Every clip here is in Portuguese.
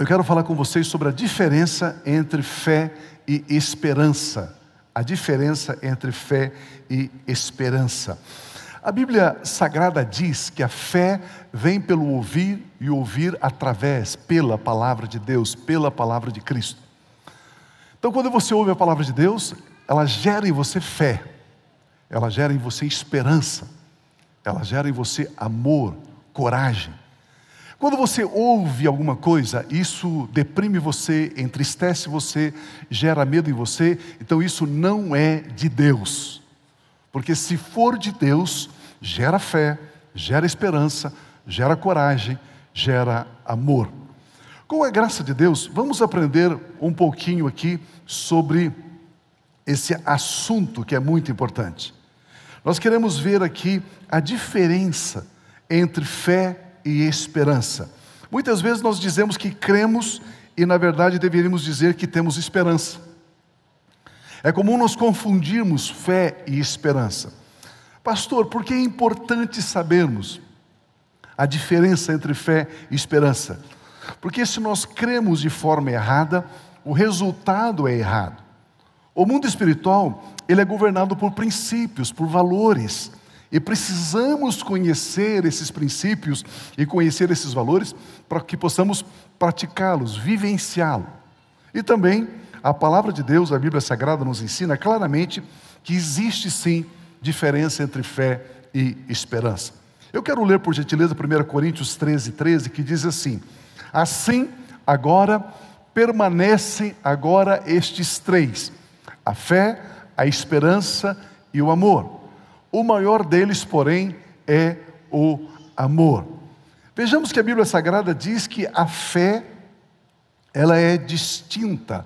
eu quero falar com vocês sobre a diferença entre fé e esperança. A diferença entre fé e esperança. A Bíblia Sagrada diz que a fé vem pelo ouvir e ouvir através, pela palavra de Deus, pela palavra de Cristo. Então, quando você ouve a palavra de Deus, ela gera em você fé, ela gera em você esperança, ela gera em você amor, coragem. Quando você ouve alguma coisa, isso deprime você, entristece você, gera medo em você, então isso não é de Deus. Porque se for de Deus, gera fé, gera esperança, gera coragem, gera amor. Com a graça de Deus, vamos aprender um pouquinho aqui sobre esse assunto que é muito importante. Nós queremos ver aqui a diferença entre fé e esperança. Muitas vezes nós dizemos que cremos e, na verdade, deveríamos dizer que temos esperança. É comum nós confundirmos fé e esperança. Pastor, por que é importante sabermos a diferença entre fé e esperança? Porque se nós cremos de forma errada, o resultado é errado. O mundo espiritual, ele é governado por princípios, por valores, e precisamos conhecer esses princípios e conhecer esses valores para que possamos praticá-los, vivenciá-los. E também a palavra de Deus, a Bíblia Sagrada, nos ensina claramente que existe sim diferença entre fé e esperança. Eu quero ler, por gentileza, 1 Coríntios 13, 13, que diz assim: Assim, agora, permanecem agora estes três: a fé, a esperança e o amor. O maior deles, porém, é o amor. Vejamos que a Bíblia Sagrada diz que a fé ela é distinta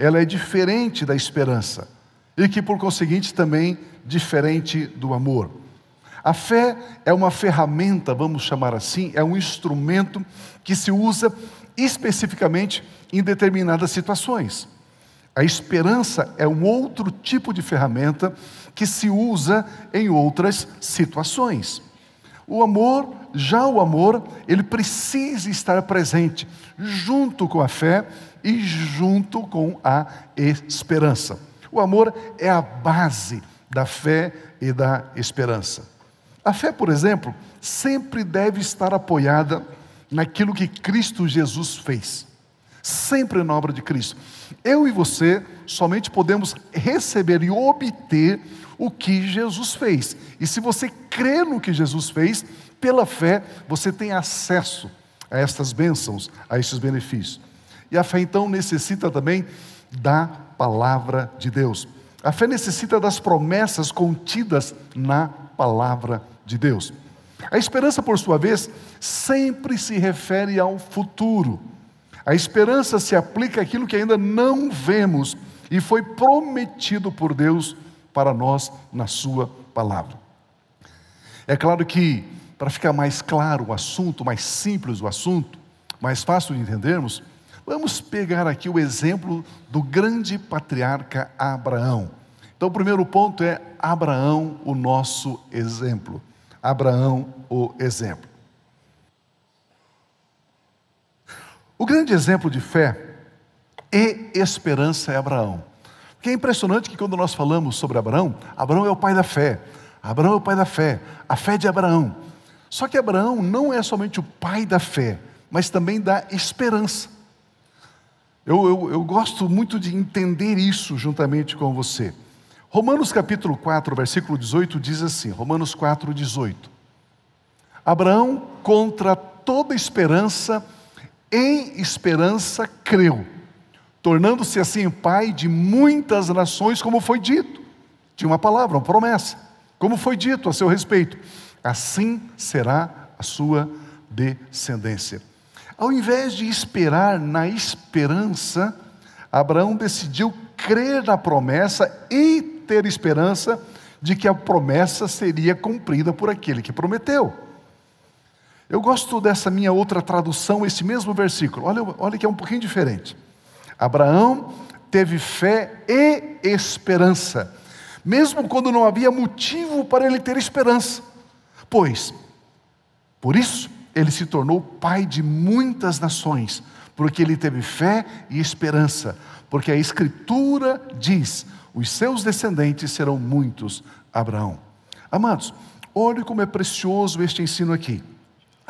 ela é diferente da esperança e que, por conseguinte, também diferente do amor. A fé é uma ferramenta, vamos chamar assim, é um instrumento que se usa especificamente em determinadas situações. A esperança é um outro tipo de ferramenta que se usa em outras situações. O amor, já o amor, ele precisa estar presente junto com a fé e junto com a esperança. O amor é a base da fé e da esperança. A fé, por exemplo, sempre deve estar apoiada naquilo que Cristo Jesus fez. Sempre na obra de Cristo. Eu e você somente podemos receber e obter o que Jesus fez. E se você crê no que Jesus fez, pela fé, você tem acesso a estas bênçãos, a estes benefícios. E a fé então necessita também da palavra de Deus. A fé necessita das promessas contidas na palavra de Deus. A esperança, por sua vez, sempre se refere ao futuro. A esperança se aplica àquilo que ainda não vemos e foi prometido por Deus para nós na Sua palavra. É claro que, para ficar mais claro o assunto, mais simples o assunto, mais fácil de entendermos, Vamos pegar aqui o exemplo do grande patriarca Abraão. Então, o primeiro ponto é Abraão, o nosso exemplo. Abraão, o exemplo. O grande exemplo de fé e esperança é Abraão. Porque é impressionante que quando nós falamos sobre Abraão, Abraão é o pai da fé. Abraão é o pai da fé, a fé de Abraão. Só que Abraão não é somente o pai da fé, mas também da esperança. Eu, eu, eu gosto muito de entender isso juntamente com você. Romanos capítulo 4, versículo 18 diz assim: Romanos 4, 18. Abraão, contra toda esperança, em esperança creu, tornando-se assim pai de muitas nações, como foi dito. Tinha uma palavra, uma promessa, como foi dito a seu respeito: assim será a sua descendência. Ao invés de esperar na esperança, Abraão decidiu crer na promessa e ter esperança de que a promessa seria cumprida por aquele que prometeu. Eu gosto dessa minha outra tradução, esse mesmo versículo. Olha, olha que é um pouquinho diferente. Abraão teve fé e esperança, mesmo quando não havia motivo para ele ter esperança. Pois, por isso, ele se tornou pai de muitas nações, porque ele teve fé e esperança, porque a Escritura diz: os seus descendentes serão muitos, Abraão. Amados, olhe como é precioso este ensino aqui.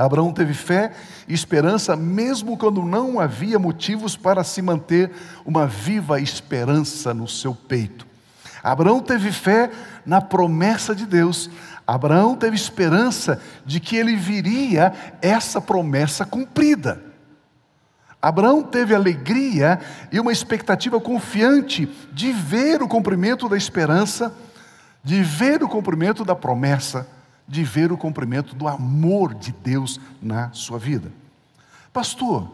Abraão teve fé e esperança, mesmo quando não havia motivos para se manter uma viva esperança no seu peito. Abraão teve fé na promessa de Deus. Abraão teve esperança de que ele viria essa promessa cumprida. Abraão teve alegria e uma expectativa confiante de ver o cumprimento da esperança, de ver o cumprimento da promessa de ver o cumprimento do amor de Deus na sua vida. Pastor,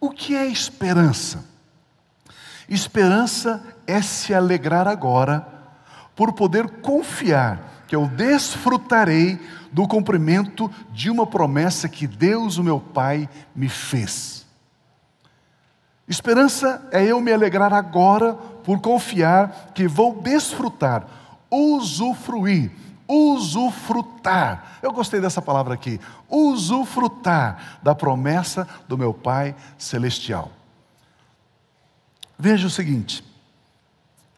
o que é esperança? Esperança é se alegrar agora por poder confiar que eu desfrutarei do cumprimento de uma promessa que Deus, o meu Pai, me fez. Esperança é eu me alegrar agora por confiar que vou desfrutar, usufruir usufrutar. Eu gostei dessa palavra aqui. Usufrutar da promessa do meu Pai celestial. Veja o seguinte: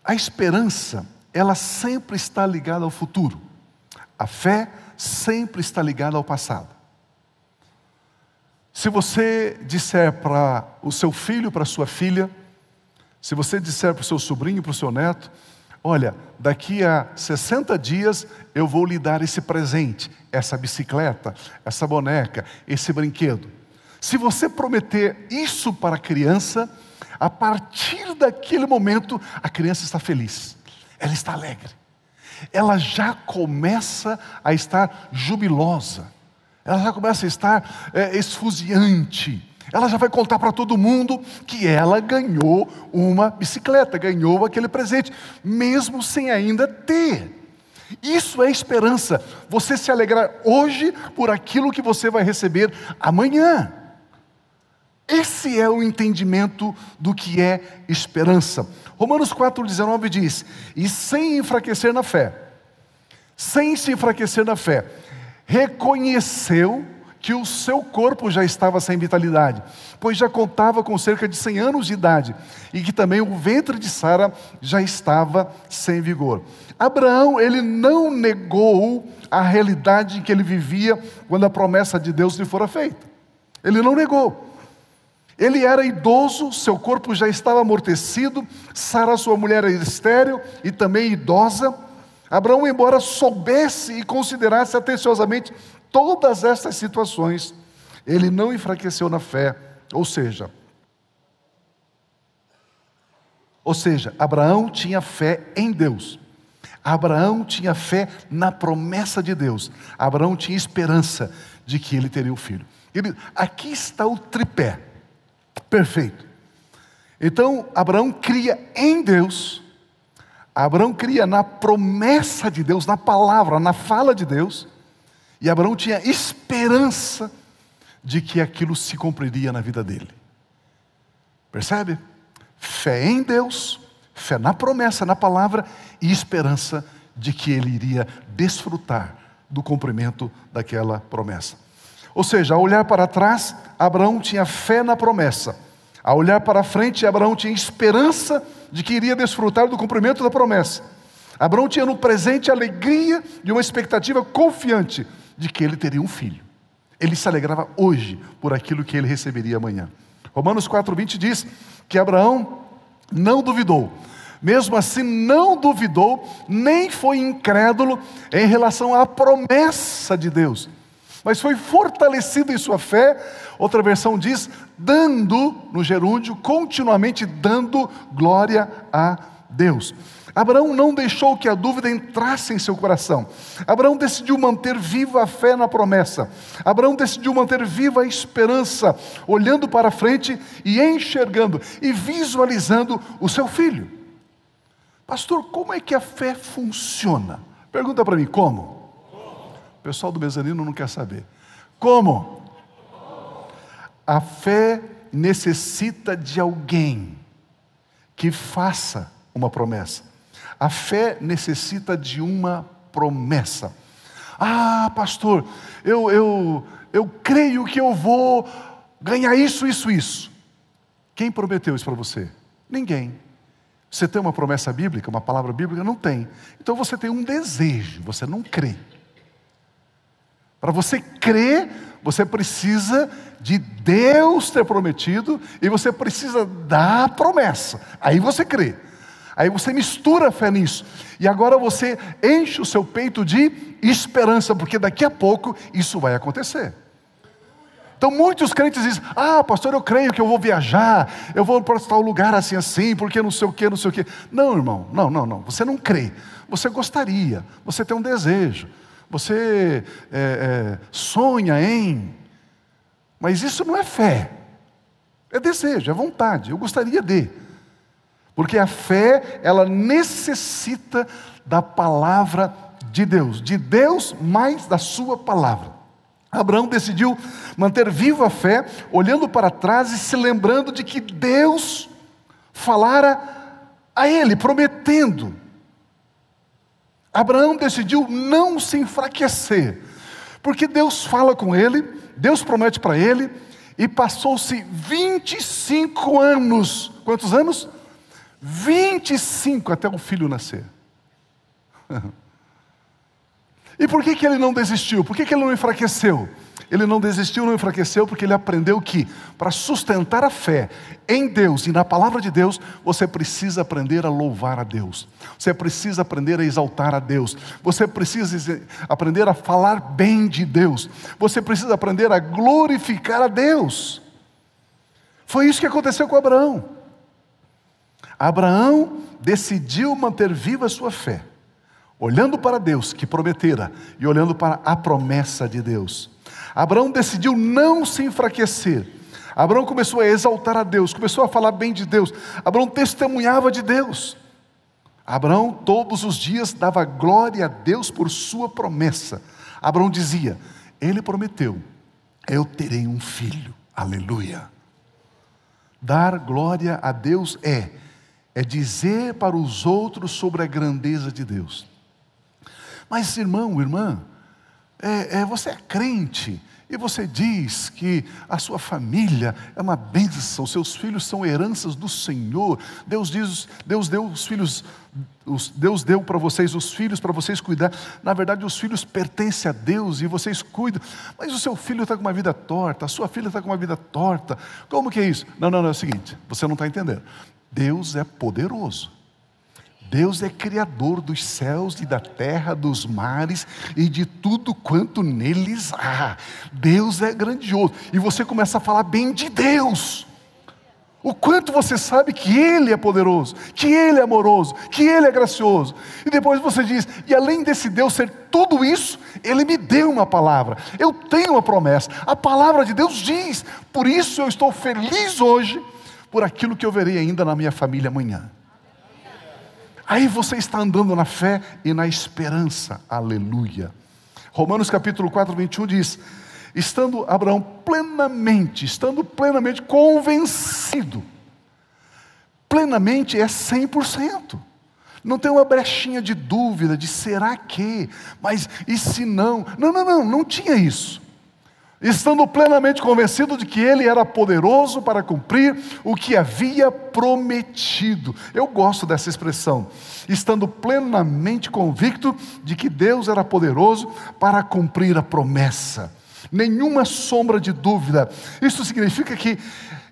a esperança, ela sempre está ligada ao futuro. A fé sempre está ligada ao passado. Se você disser para o seu filho, para a sua filha, se você disser para o seu sobrinho, para o seu neto, Olha, daqui a 60 dias eu vou lhe dar esse presente, essa bicicleta, essa boneca, esse brinquedo. Se você prometer isso para a criança, a partir daquele momento a criança está feliz, ela está alegre, ela já começa a estar jubilosa, ela já começa a estar é, esfuziante, ela já vai contar para todo mundo que ela ganhou uma bicicleta, ganhou aquele presente, mesmo sem ainda ter. Isso é esperança. Você se alegrar hoje por aquilo que você vai receber amanhã. Esse é o entendimento do que é esperança. Romanos 4,19 diz: E sem enfraquecer na fé, sem se enfraquecer na fé, reconheceu que o seu corpo já estava sem vitalidade, pois já contava com cerca de 100 anos de idade, e que também o ventre de Sara já estava sem vigor. Abraão, ele não negou a realidade em que ele vivia quando a promessa de Deus lhe fora feita. Ele não negou. Ele era idoso, seu corpo já estava amortecido, Sara, sua mulher, era estéril e também idosa. Abraão, embora soubesse e considerasse atenciosamente todas essas situações, ele não enfraqueceu na fé, ou seja, ou seja, Abraão tinha fé em Deus. Abraão tinha fé na promessa de Deus. Abraão tinha esperança de que ele teria um filho. Ele, aqui está o tripé. Perfeito. Então, Abraão cria em Deus, Abraão cria na promessa de Deus, na palavra, na fala de Deus, e Abraão tinha esperança de que aquilo se cumpriria na vida dele. Percebe? Fé em Deus, fé na promessa, na palavra e esperança de que ele iria desfrutar do cumprimento daquela promessa. Ou seja, ao olhar para trás, Abraão tinha fé na promessa. Ao olhar para frente, Abraão tinha esperança de que iria desfrutar do cumprimento da promessa. Abraão tinha no presente alegria e uma expectativa confiante de que ele teria um filho. Ele se alegrava hoje por aquilo que ele receberia amanhã. Romanos 4:20 diz que Abraão não duvidou. Mesmo assim, não duvidou, nem foi incrédulo em relação à promessa de Deus, mas foi fortalecido em sua fé. Outra versão diz, dando, no gerúndio, continuamente dando glória a Deus. Abraão não deixou que a dúvida entrasse em seu coração. Abraão decidiu manter viva a fé na promessa. Abraão decidiu manter viva a esperança, olhando para frente e enxergando e visualizando o seu filho. Pastor, como é que a fé funciona? Pergunta para mim, como? O pessoal do mezanino não quer saber. Como? A fé necessita de alguém que faça uma promessa. A fé necessita de uma promessa. Ah, pastor, eu, eu, eu creio que eu vou ganhar isso, isso, isso. Quem prometeu isso para você? Ninguém. Você tem uma promessa bíblica, uma palavra bíblica? Não tem. Então você tem um desejo, você não crê. Para você crer, você precisa de Deus ter prometido e você precisa da promessa. Aí você crê. Aí você mistura a fé nisso. E agora você enche o seu peito de esperança, porque daqui a pouco isso vai acontecer. Então muitos crentes dizem: Ah, pastor, eu creio que eu vou viajar, eu vou para tal lugar assim, assim, porque não sei o que, não sei o que. Não, irmão, não, não, não. Você não crê. Você gostaria, você tem um desejo, você é, é, sonha em. Mas isso não é fé, é desejo, é vontade. Eu gostaria de. Porque a fé, ela necessita da palavra de Deus, de Deus mais da sua palavra. Abraão decidiu manter viva a fé, olhando para trás e se lembrando de que Deus falara a ele, prometendo. Abraão decidiu não se enfraquecer, porque Deus fala com ele, Deus promete para ele, e passou-se 25 anos. Quantos anos? 25 até o filho nascer. E por que, que ele não desistiu? Por que, que ele não enfraqueceu? Ele não desistiu, não enfraqueceu, porque ele aprendeu que, para sustentar a fé em Deus e na palavra de Deus, você precisa aprender a louvar a Deus, você precisa aprender a exaltar a Deus, você precisa aprender a falar bem de Deus, você precisa aprender a glorificar a Deus. Foi isso que aconteceu com Abraão. Abraão decidiu manter viva a sua fé olhando para Deus que prometera e olhando para a promessa de Deus. Abraão decidiu não se enfraquecer. Abraão começou a exaltar a Deus, começou a falar bem de Deus. Abraão testemunhava de Deus. Abraão todos os dias dava glória a Deus por sua promessa. Abraão dizia: Ele prometeu, eu terei um filho. Aleluia. Dar glória a Deus é é dizer para os outros sobre a grandeza de Deus. Mas, irmão, irmã, é, é, você é crente e você diz que a sua família é uma bênção, seus filhos são heranças do Senhor. Deus diz, Deus deu os filhos, os, Deus deu para vocês os filhos para vocês cuidar. Na verdade, os filhos pertencem a Deus e vocês cuidam. Mas o seu filho está com uma vida torta, a sua filha está com uma vida torta. Como que é isso? Não, não, não, é o seguinte, você não está entendendo. Deus é poderoso. Deus é criador dos céus e da terra, dos mares e de tudo quanto neles há. Deus é grandioso. E você começa a falar bem de Deus. O quanto você sabe que Ele é poderoso, que Ele é amoroso, que Ele é gracioso. E depois você diz: e além desse Deus ser tudo isso, Ele me deu uma palavra, eu tenho uma promessa. A palavra de Deus diz: por isso eu estou feliz hoje, por aquilo que eu verei ainda na minha família amanhã. Aí você está andando na fé e na esperança. Aleluia. Romanos capítulo 4, 21 diz: Estando Abraão plenamente, estando plenamente convencido, plenamente é 100%. Não tem uma brechinha de dúvida, de será que, mas e se não? Não, não, não, não tinha isso estando plenamente convencido de que ele era poderoso para cumprir o que havia prometido. Eu gosto dessa expressão. Estando plenamente convicto de que Deus era poderoso para cumprir a promessa. Nenhuma sombra de dúvida. Isso significa que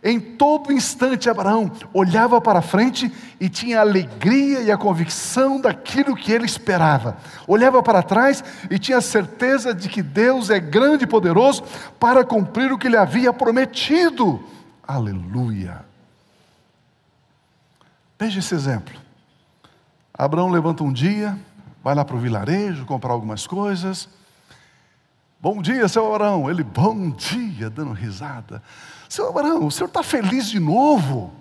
em todo instante, Abraão olhava para frente e tinha a alegria e a convicção daquilo que ele esperava. Olhava para trás e tinha certeza de que Deus é grande e poderoso para cumprir o que ele havia prometido. Aleluia. Veja esse exemplo. Abraão levanta um dia, vai lá para o vilarejo comprar algumas coisas. Bom dia, seu Abraão. Ele, bom dia, dando risada. Seu Abraão, o senhor está feliz de novo?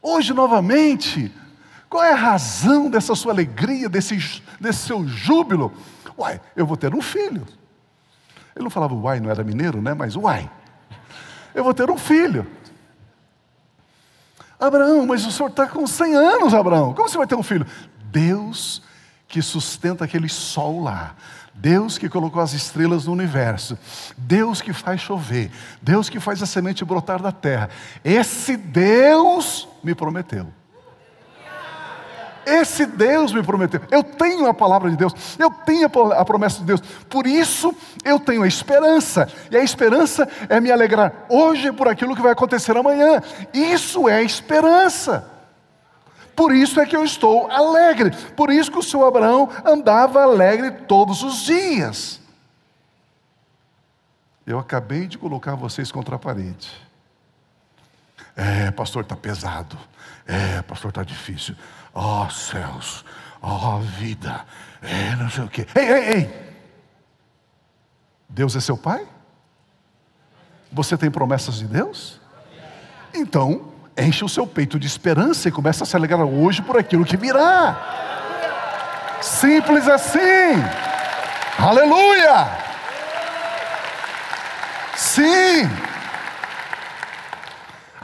Hoje novamente? Qual é a razão dessa sua alegria, desse, desse seu júbilo? Uai, eu vou ter um filho. Ele não falava uai, não era mineiro, né? Mas uai, eu vou ter um filho. Abraão, mas o senhor está com 100 anos, Abraão. Como você vai ter um filho? Deus que sustenta aquele sol lá. Deus que colocou as estrelas no universo, Deus que faz chover, Deus que faz a semente brotar da terra. Esse Deus me prometeu. Esse Deus me prometeu. Eu tenho a palavra de Deus, eu tenho a promessa de Deus. Por isso eu tenho a esperança. E a esperança é me alegrar hoje por aquilo que vai acontecer amanhã. Isso é esperança. Por isso é que eu estou alegre. Por isso que o seu Abraão andava alegre todos os dias. Eu acabei de colocar vocês contra a parede. É, pastor, está pesado. É, pastor, está difícil. Ó oh, céus, ó oh, vida, é não sei o quê. Ei, ei, ei! Deus é seu pai? Você tem promessas de Deus? Então, enche o seu peito de esperança e começa a se alegrar hoje por aquilo que virá. Simples assim. Aleluia! Sim!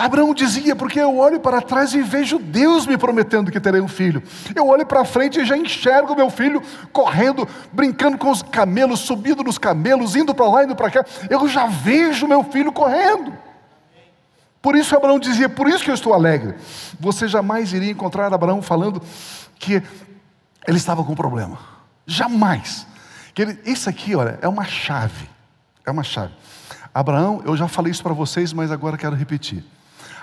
Abraão dizia, porque eu olho para trás e vejo Deus me prometendo que terei um filho. Eu olho para frente e já enxergo meu filho correndo, brincando com os camelos, subindo nos camelos, indo para lá, indo para cá. Eu já vejo meu filho correndo. Por isso Abraão dizia, por isso que eu estou alegre. Você jamais iria encontrar Abraão falando que ele estava com problema. Jamais. Que ele, isso aqui, olha, é uma chave. É uma chave. Abraão, eu já falei isso para vocês, mas agora quero repetir.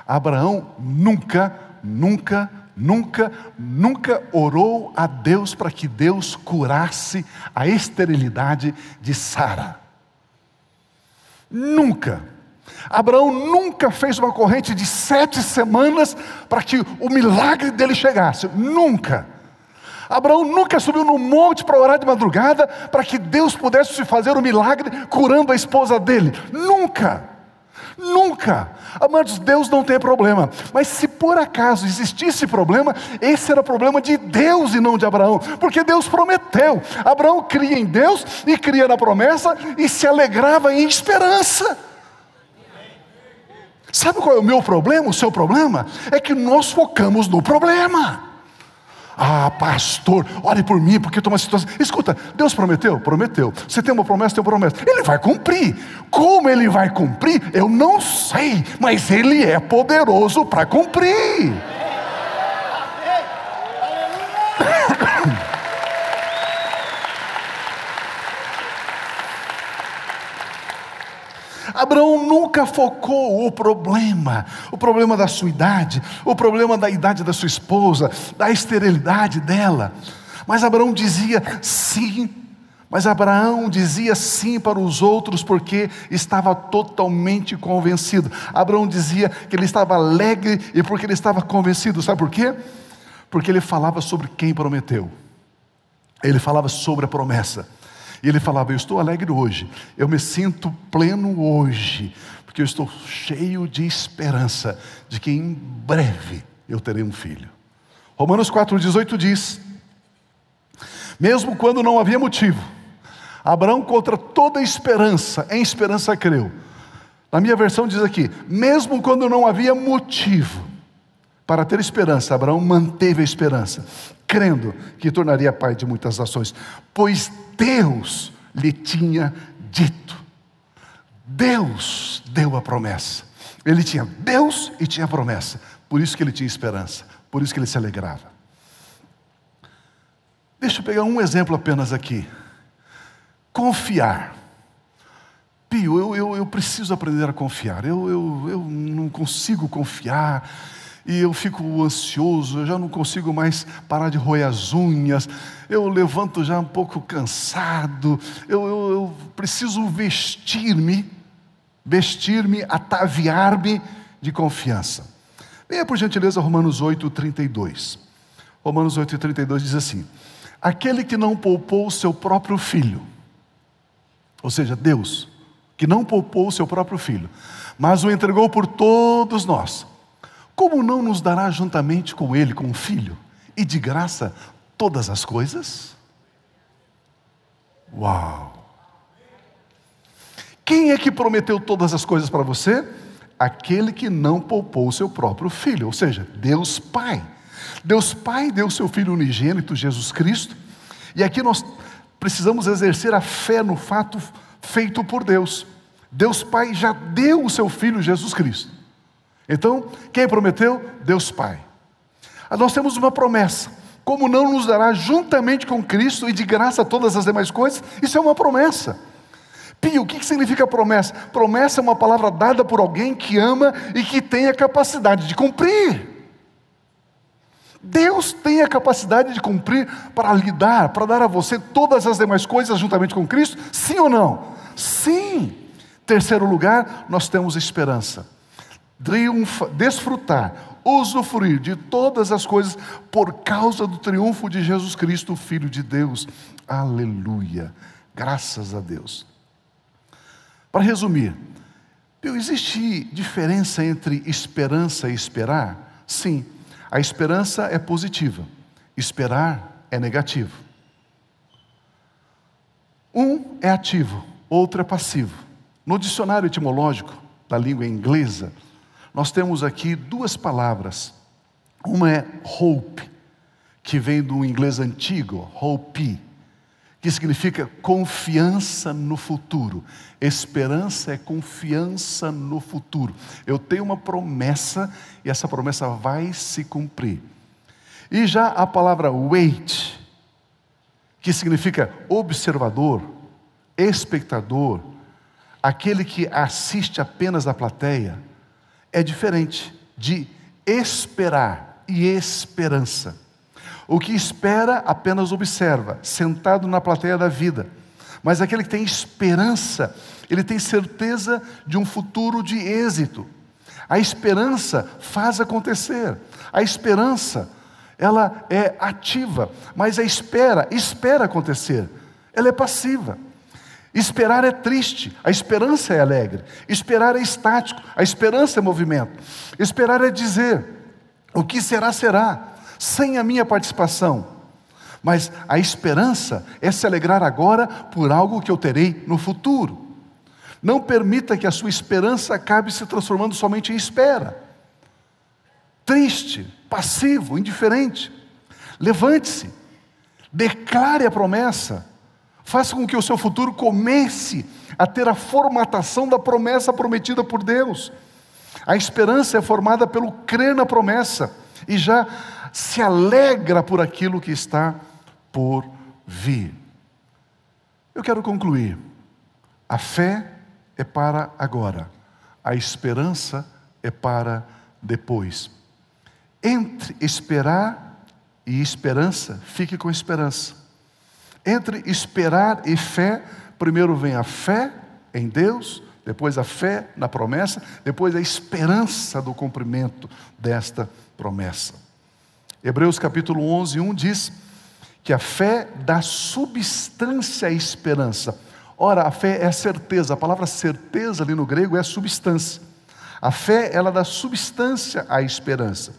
Abraão nunca, nunca, nunca, nunca orou a Deus para que Deus curasse a esterilidade de Sara. Nunca. Abraão nunca fez uma corrente de sete semanas para que o milagre dele chegasse. Nunca. Abraão nunca subiu no monte para orar de madrugada para que Deus pudesse fazer o milagre curando a esposa dele. Nunca. Nunca. Amados, Deus não tem problema. Mas se por acaso existisse problema, esse era problema de Deus e não de Abraão. Porque Deus prometeu. Abraão cria em Deus e cria na promessa e se alegrava em esperança. Sabe qual é o meu problema? O seu problema? É que nós focamos no problema. Ah, pastor, ore por mim, porque estou uma situação. Escuta, Deus prometeu? Prometeu. Você tem uma promessa, tem uma promessa. Ele vai cumprir. Como ele vai cumprir? Eu não sei, mas ele é poderoso para cumprir. Abraão nunca focou o problema, o problema da sua idade, o problema da idade da sua esposa, da esterilidade dela. Mas Abraão dizia sim, mas Abraão dizia sim para os outros porque estava totalmente convencido. Abraão dizia que ele estava alegre e porque ele estava convencido. Sabe por quê? Porque ele falava sobre quem prometeu. Ele falava sobre a promessa. E ele falava: Eu estou alegre hoje, eu me sinto pleno hoje, porque eu estou cheio de esperança de que em breve eu terei um filho. Romanos 4,18 diz: Mesmo quando não havia motivo, Abraão, contra toda esperança, em esperança creu. Na minha versão diz aqui: mesmo quando não havia motivo para ter esperança, Abraão manteve a esperança, crendo que tornaria pai de muitas nações, pois Deus lhe tinha dito. Deus deu a promessa. Ele tinha Deus e tinha promessa. Por isso que ele tinha esperança. Por isso que ele se alegrava. Deixa eu pegar um exemplo apenas aqui. Confiar. Pio, eu, eu, eu preciso aprender a confiar. Eu, eu, eu não consigo confiar e eu fico ansioso, eu já não consigo mais parar de roer as unhas, eu levanto já um pouco cansado, eu, eu, eu preciso vestir-me, vestir-me, ataviar-me de confiança. Venha por gentileza Romanos 8, 32. Romanos 8, 32 diz assim: Aquele que não poupou o seu próprio filho, ou seja, Deus, que não poupou o seu próprio filho, mas o entregou por todos nós como não nos dará juntamente com Ele, com o Filho, e de graça todas as coisas? Uau! Quem é que prometeu todas as coisas para você? Aquele que não poupou o seu próprio filho, ou seja, Deus Pai. Deus Pai deu seu Filho unigênito, Jesus Cristo, E aqui nós precisamos exercer a fé no fato feito por Deus. Deus Pai já deu o seu Filho Jesus Cristo. Então, quem prometeu? Deus Pai. Ah, nós temos uma promessa. Como não nos dará juntamente com Cristo e de graça todas as demais coisas? Isso é uma promessa. Pio, o que significa promessa? Promessa é uma palavra dada por alguém que ama e que tem a capacidade de cumprir. Deus tem a capacidade de cumprir para lhe dar, para dar a você todas as demais coisas juntamente com Cristo? Sim ou não? Sim. Terceiro lugar, nós temos esperança. Triunfa, desfrutar, usufruir de todas as coisas por causa do triunfo de Jesus Cristo, Filho de Deus. Aleluia. Graças a Deus. Para resumir, existe diferença entre esperança e esperar? Sim, a esperança é positiva, esperar é negativo. Um é ativo, outro é passivo. No dicionário etimológico da língua inglesa, nós temos aqui duas palavras. Uma é hope, que vem do inglês antigo, hope, que significa confiança no futuro. Esperança é confiança no futuro. Eu tenho uma promessa e essa promessa vai se cumprir. E já a palavra wait, que significa observador, espectador, aquele que assiste apenas da plateia, é diferente de esperar e esperança. O que espera apenas observa, sentado na plateia da vida. Mas aquele que tem esperança, ele tem certeza de um futuro de êxito. A esperança faz acontecer. A esperança, ela é ativa, mas a espera, espera acontecer. Ela é passiva. Esperar é triste, a esperança é alegre. Esperar é estático, a esperança é movimento. Esperar é dizer: o que será, será sem a minha participação. Mas a esperança é se alegrar agora por algo que eu terei no futuro. Não permita que a sua esperança acabe se transformando somente em espera. Triste, passivo, indiferente. Levante-se, declare a promessa, faça com que o seu futuro comece a ter a formatação da promessa prometida por Deus. A esperança é formada pelo crer na promessa e já se alegra por aquilo que está por vir. Eu quero concluir. A fé é para agora, a esperança é para depois. Entre esperar e esperança, fique com esperança. Entre esperar e fé, primeiro vem a fé em Deus, depois a fé na promessa, depois a esperança do cumprimento desta promessa. Hebreus capítulo 11, 1 diz que a fé dá substância à esperança. Ora, a fé é certeza, a palavra certeza ali no grego é substância. A fé, ela dá substância à esperança.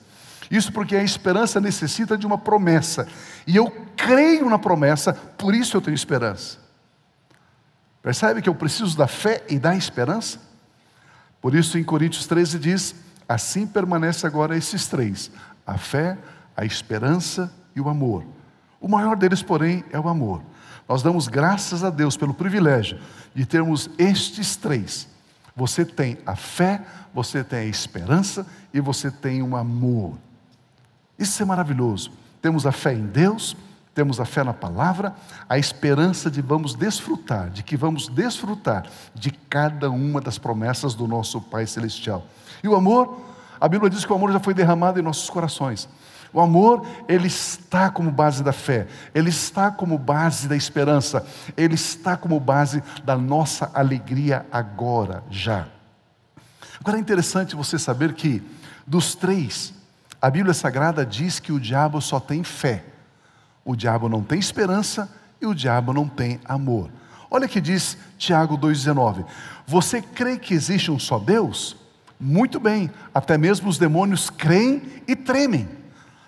Isso porque a esperança necessita de uma promessa. E eu creio na promessa, por isso eu tenho esperança. Percebe que eu preciso da fé e da esperança? Por isso, em Coríntios 13 diz: Assim permanece agora esses três: a fé, a esperança e o amor. O maior deles, porém, é o amor. Nós damos graças a Deus pelo privilégio de termos estes três. Você tem a fé, você tem a esperança e você tem o amor. Isso é maravilhoso. Temos a fé em Deus, temos a fé na palavra, a esperança de vamos desfrutar, de que vamos desfrutar de cada uma das promessas do nosso Pai Celestial. E o amor, a Bíblia diz que o amor já foi derramado em nossos corações. O amor, ele está como base da fé, ele está como base da esperança, ele está como base da nossa alegria agora, já. Agora é interessante você saber que, dos três, a Bíblia Sagrada diz que o diabo só tem fé. O diabo não tem esperança e o diabo não tem amor. Olha que diz Tiago 2,19: Você crê que existe um só Deus? Muito bem, até mesmo os demônios creem e tremem.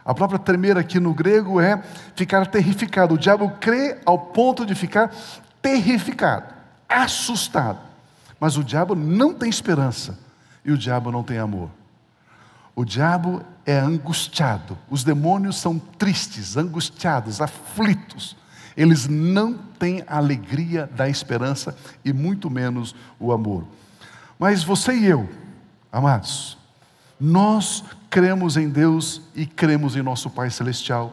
A própria tremer aqui no grego é ficar terrificado. O diabo crê ao ponto de ficar terrificado, assustado. Mas o diabo não tem esperança e o diabo não tem amor. O diabo é angustiado, os demônios são tristes, angustiados, aflitos. Eles não têm a alegria da esperança e muito menos o amor. Mas você e eu, amados, nós cremos em Deus e cremos em nosso Pai Celestial.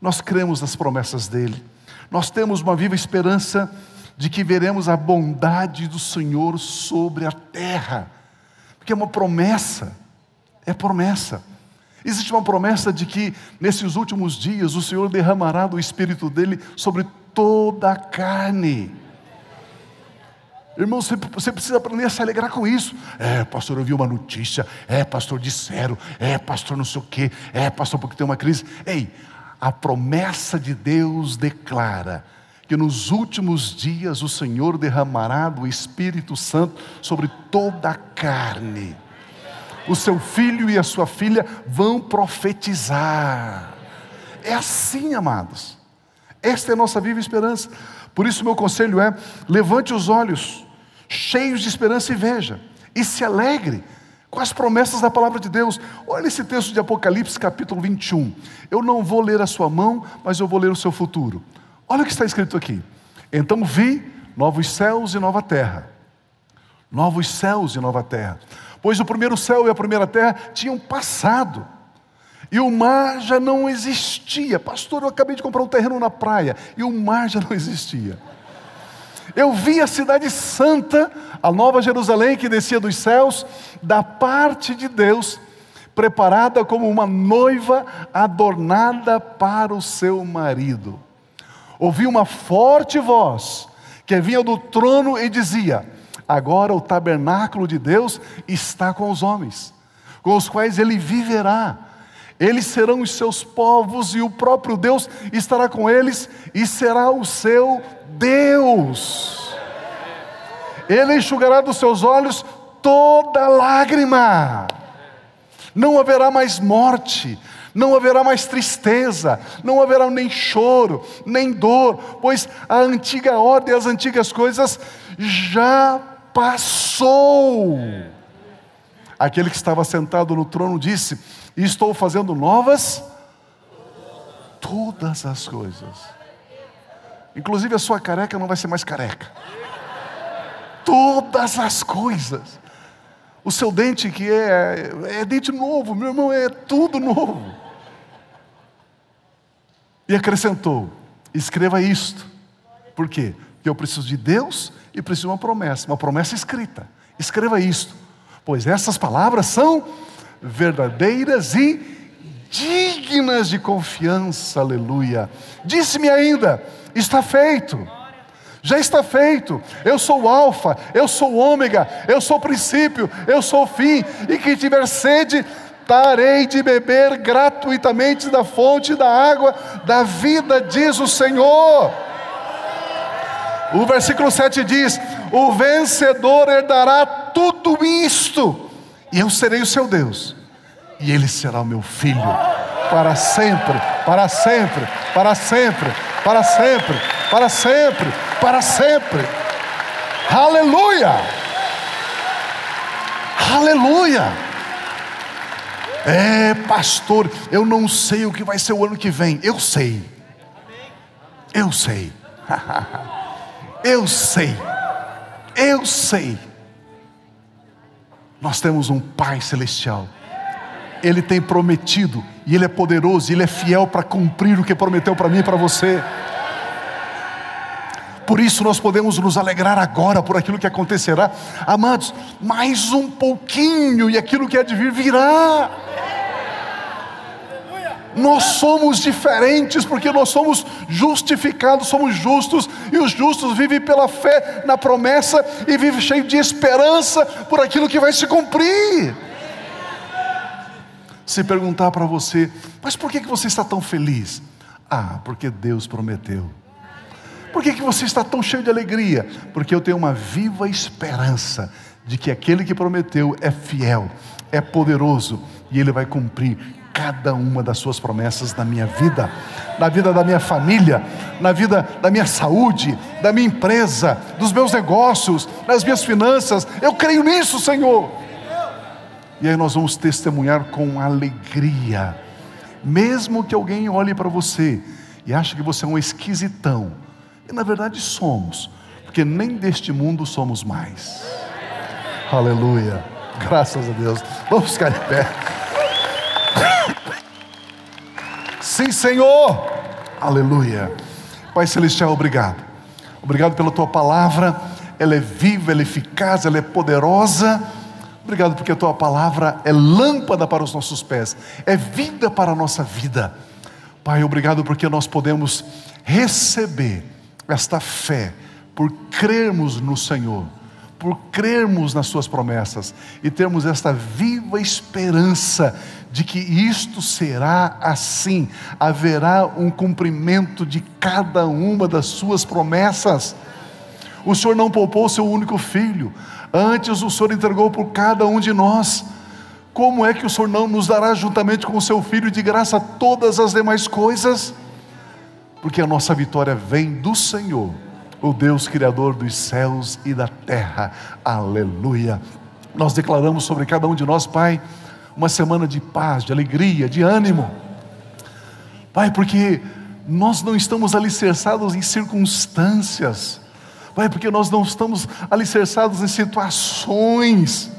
Nós cremos nas promessas dele. Nós temos uma viva esperança de que veremos a bondade do Senhor sobre a terra. Porque é uma promessa, é promessa. Existe uma promessa de que nesses últimos dias o Senhor derramará do Espírito dele sobre toda a carne. Irmão, você precisa aprender a se alegrar com isso. É, pastor, eu vi uma notícia. É, pastor, disseram. É, pastor, não sei o quê. É, pastor, porque tem uma crise. Ei, a promessa de Deus declara que nos últimos dias o Senhor derramará do Espírito Santo sobre toda a carne o seu filho e a sua filha vão profetizar. É assim, amados. Esta é a nossa viva esperança. Por isso, meu conselho é: levante os olhos, cheios de esperança, e veja, e se alegre com as promessas da palavra de Deus. Olha esse texto de Apocalipse, capítulo 21. Eu não vou ler a sua mão, mas eu vou ler o seu futuro. Olha o que está escrito aqui. Então vi novos céus e nova terra. Novos céus e nova terra pois o primeiro céu e a primeira terra tinham passado. E o mar já não existia. Pastor, eu acabei de comprar um terreno na praia e o mar já não existia. Eu vi a cidade santa, a nova Jerusalém que descia dos céus, da parte de Deus, preparada como uma noiva adornada para o seu marido. Ouvi uma forte voz que vinha do trono e dizia: Agora o tabernáculo de Deus está com os homens, com os quais ele viverá. Eles serão os seus povos e o próprio Deus estará com eles e será o seu Deus. Ele enxugará dos seus olhos toda lágrima. Não haverá mais morte, não haverá mais tristeza, não haverá nem choro, nem dor, pois a antiga ordem, as antigas coisas já passou. Aquele que estava sentado no trono disse: Estou fazendo novas todas as coisas. Inclusive a sua careca não vai ser mais careca. Todas as coisas. O seu dente que é, é dente novo, meu irmão, é tudo novo. E acrescentou: escreva isto. Por quê? Porque eu preciso de Deus e preciso de uma promessa, uma promessa escrita. Escreva isto, pois essas palavras são verdadeiras e dignas de confiança, aleluia. Disse-me ainda: está feito. Já está feito. Eu sou o Alfa, eu sou o Ômega, eu sou o princípio, eu sou o fim. E quem tiver sede, darei de beber gratuitamente da fonte da água da vida, diz o Senhor. O versículo 7 diz: O vencedor herdará tudo isto, e eu serei o seu Deus, e ele será o meu filho, para sempre, para sempre, para sempre, para sempre, para sempre, para sempre. Aleluia! Aleluia! É, pastor, eu não sei o que vai ser o ano que vem. Eu sei. Eu sei. Eu sei, eu sei. Nós temos um Pai Celestial. Ele tem prometido, e Ele é poderoso, e Ele é fiel para cumprir o que prometeu para mim e para você. Por isso nós podemos nos alegrar agora por aquilo que acontecerá. Amados, mais um pouquinho, e aquilo que é de vir virá. Nós somos diferentes porque nós somos justificados, somos justos, e os justos vivem pela fé na promessa e vivem cheio de esperança por aquilo que vai se cumprir. Se perguntar para você, mas por que você está tão feliz? Ah, porque Deus prometeu. Por que, que você está tão cheio de alegria? Porque eu tenho uma viva esperança de que aquele que prometeu é fiel, é poderoso e ele vai cumprir cada uma das suas promessas na minha vida, na vida da minha família, na vida da minha saúde, da minha empresa, dos meus negócios, das minhas finanças. Eu creio nisso, Senhor. E aí nós vamos testemunhar com alegria, mesmo que alguém olhe para você e acha que você é um esquisitão. E na verdade somos, porque nem deste mundo somos mais. Aleluia. Graças a Deus. Vamos ficar de pé. Sim, Senhor. Aleluia. Pai Celestial, obrigado. Obrigado pela tua palavra. Ela é viva, ela é eficaz, ela é poderosa. Obrigado porque a tua palavra é lâmpada para os nossos pés, é vida para a nossa vida. Pai, obrigado porque nós podemos receber esta fé por crermos no Senhor, por crermos nas Suas promessas e termos esta viva esperança de que isto será assim, haverá um cumprimento de cada uma das Suas promessas. O Senhor não poupou seu único filho, antes o Senhor entregou por cada um de nós. Como é que o Senhor não nos dará juntamente com o seu filho de graça todas as demais coisas? Porque a nossa vitória vem do Senhor, o Deus Criador dos céus e da terra. Aleluia. Nós declaramos sobre cada um de nós, Pai, uma semana de paz, de alegria, de ânimo. Pai, porque nós não estamos alicerçados em circunstâncias, Pai, porque nós não estamos alicerçados em situações,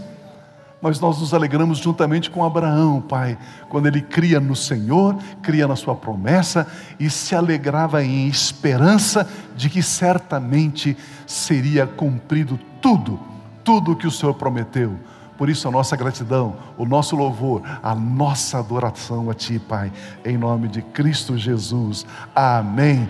mas nós nos alegramos juntamente com Abraão, Pai, quando ele cria no Senhor, cria na Sua promessa e se alegrava em esperança de que certamente seria cumprido tudo, tudo o que o Senhor prometeu. Por isso, a nossa gratidão, o nosso louvor, a nossa adoração a Ti, Pai, em nome de Cristo Jesus. Amém.